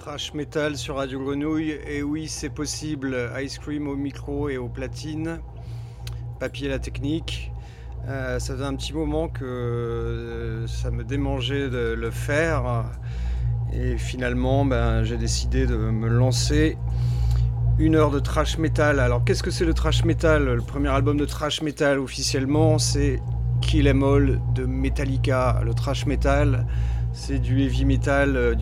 Trash Metal sur Radio Grenouille. Et oui, c'est possible. Ice Cream au micro et au platine. Papier la technique. Euh, ça faisait un petit moment que euh, ça me démangeait de le faire. Et finalement, ben, j'ai décidé de me lancer. Une heure de trash metal. Alors, qu'est-ce que c'est le trash metal? Le premier album de trash metal officiellement, c'est Kill Em All de Metallica. Le trash metal, c'est du heavy metal, euh,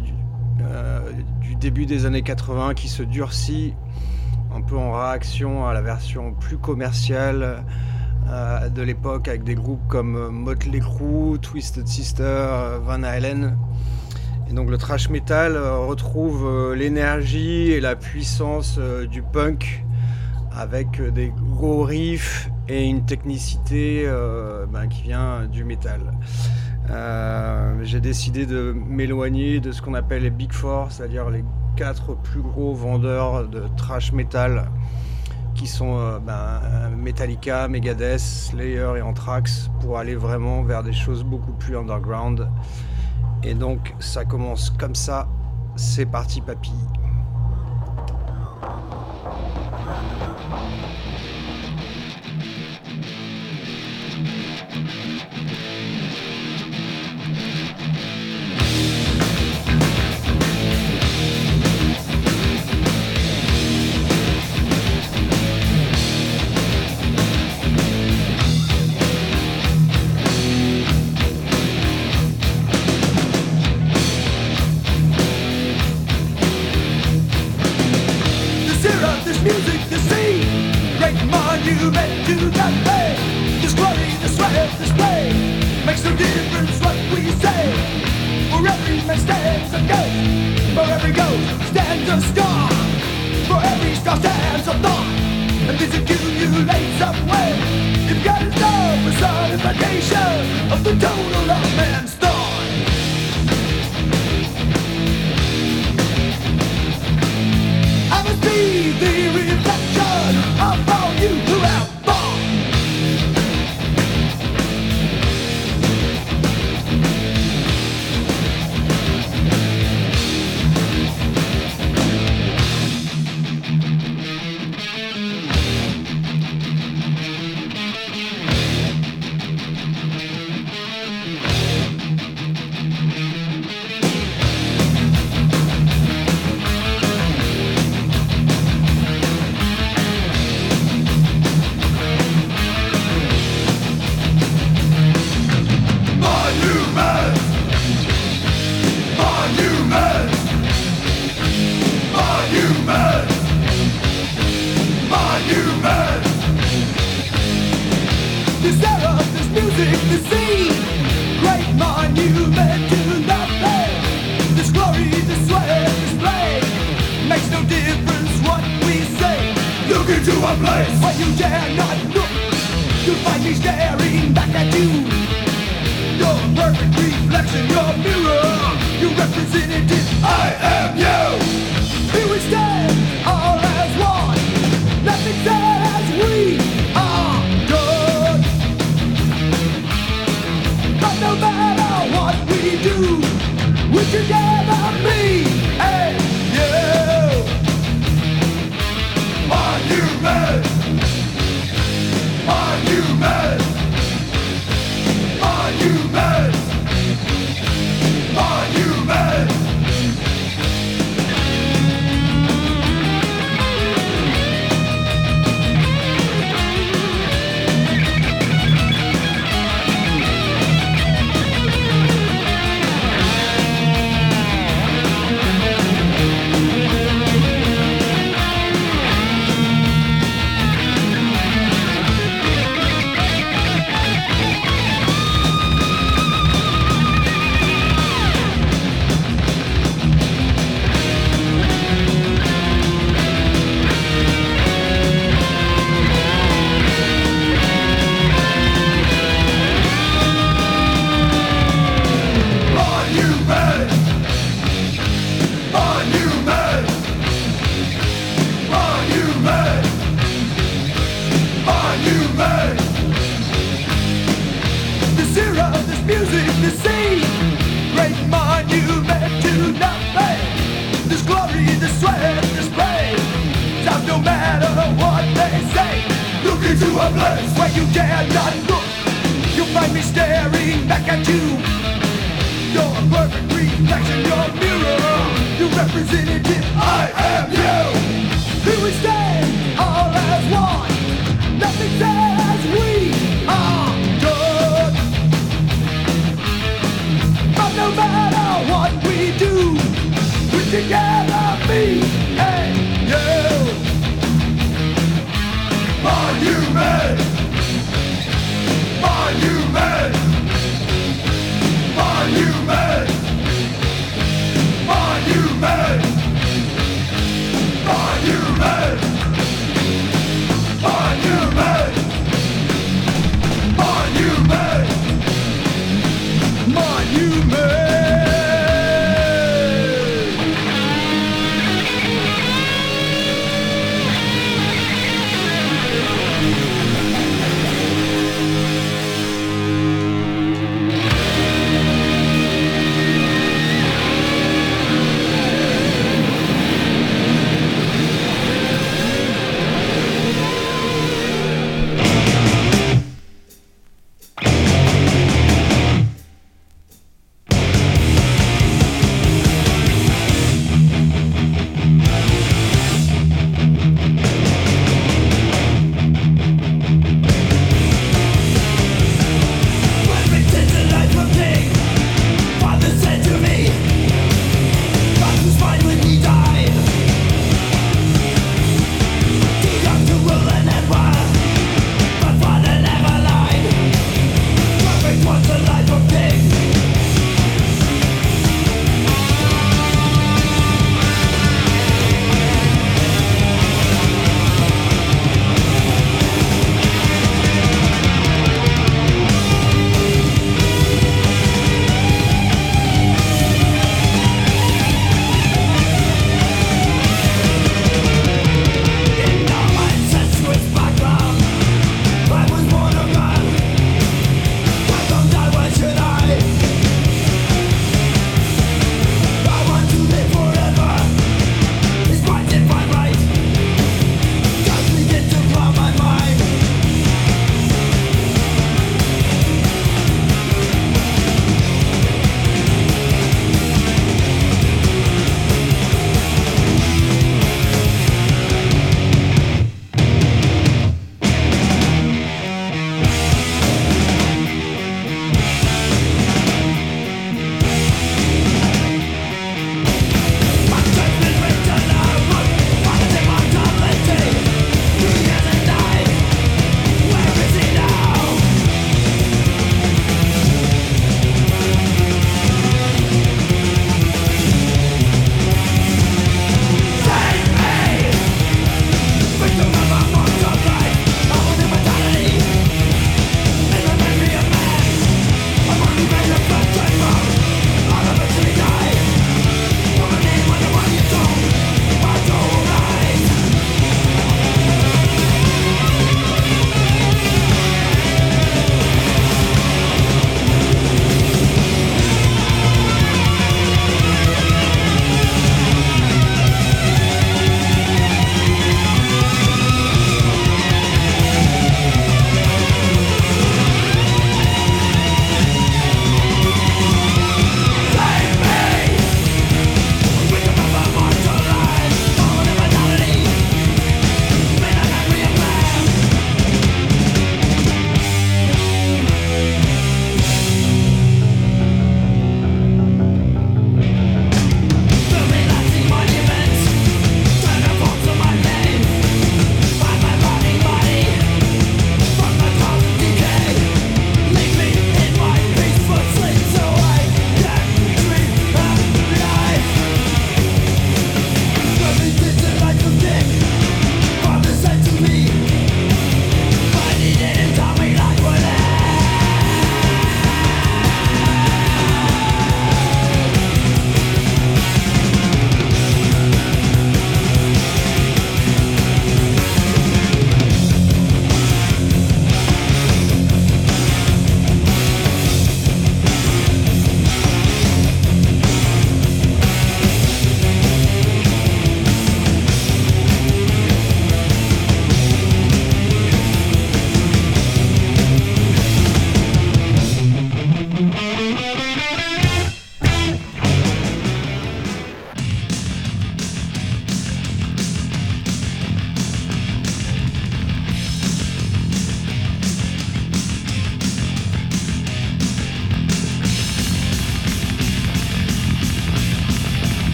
euh, du début des années 80 qui se durcit un peu en réaction à la version plus commerciale euh, de l'époque avec des groupes comme Motley Crue, Twisted Sister, Van Halen. Et donc le thrash metal euh, retrouve l'énergie et la puissance du punk avec des gros riffs et une technicité ben, qui vient du métal. Euh, j'ai décidé de m'éloigner de ce qu'on appelle les Big Four, c'est-à-dire les quatre plus gros vendeurs de trash metal qui sont euh, ben, Metallica, Megadeth, Slayer et Anthrax pour aller vraiment vers des choses beaucoup plus underground. Et donc ça commence comme ça, c'est parti papy. difference what we say. For every mistake a ghost, for every ghost stands a star. For every star stands a thought, and this accumulates up way. You've got to know personification of the total of man's thought. I must be the reflection of all you who have.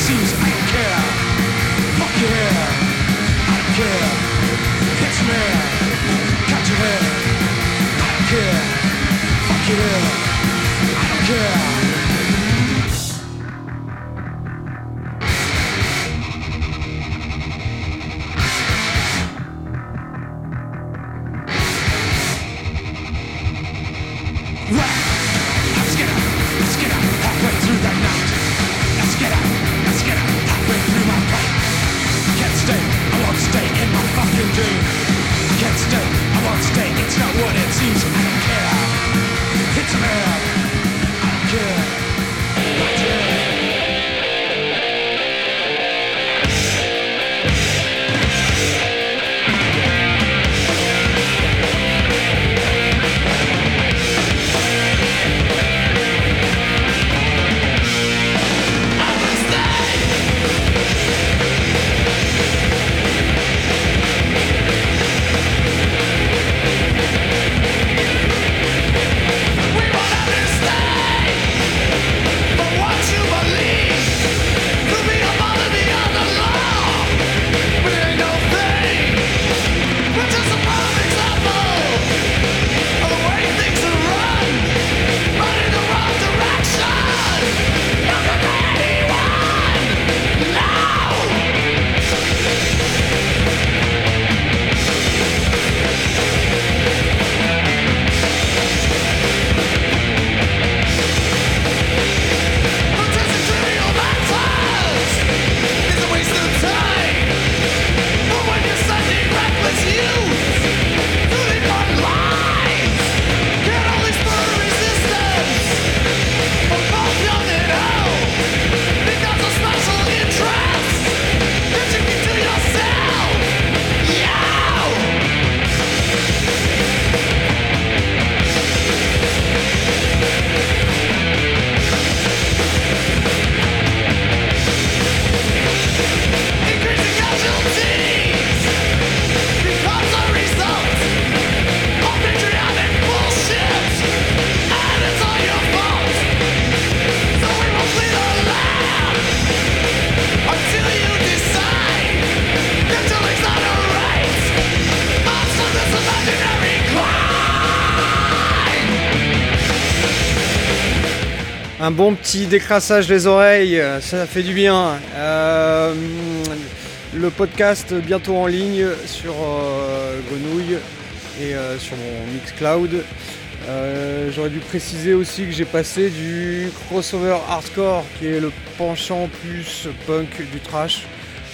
seems I don't care. Fuck your hair, I don't care. Catch your hair, cut your hair, I don't care. Fuck your hair, I don't care. bon petit décrassage des oreilles, ça fait du bien. Euh, le podcast bientôt en ligne sur euh, Grenouille et euh, sur mon Mixcloud. Euh, j'aurais dû préciser aussi que j'ai passé du crossover hardcore qui est le penchant plus punk du trash.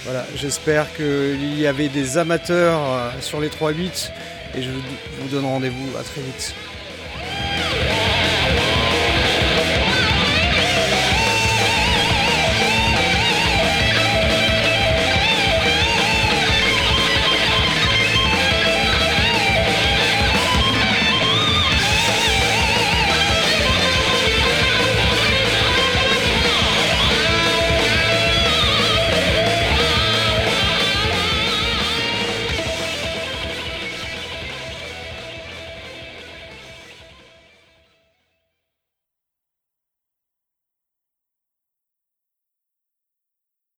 Voilà, j'espère qu'il y avait des amateurs sur les 3-8 et je vous donne rendez-vous à très vite.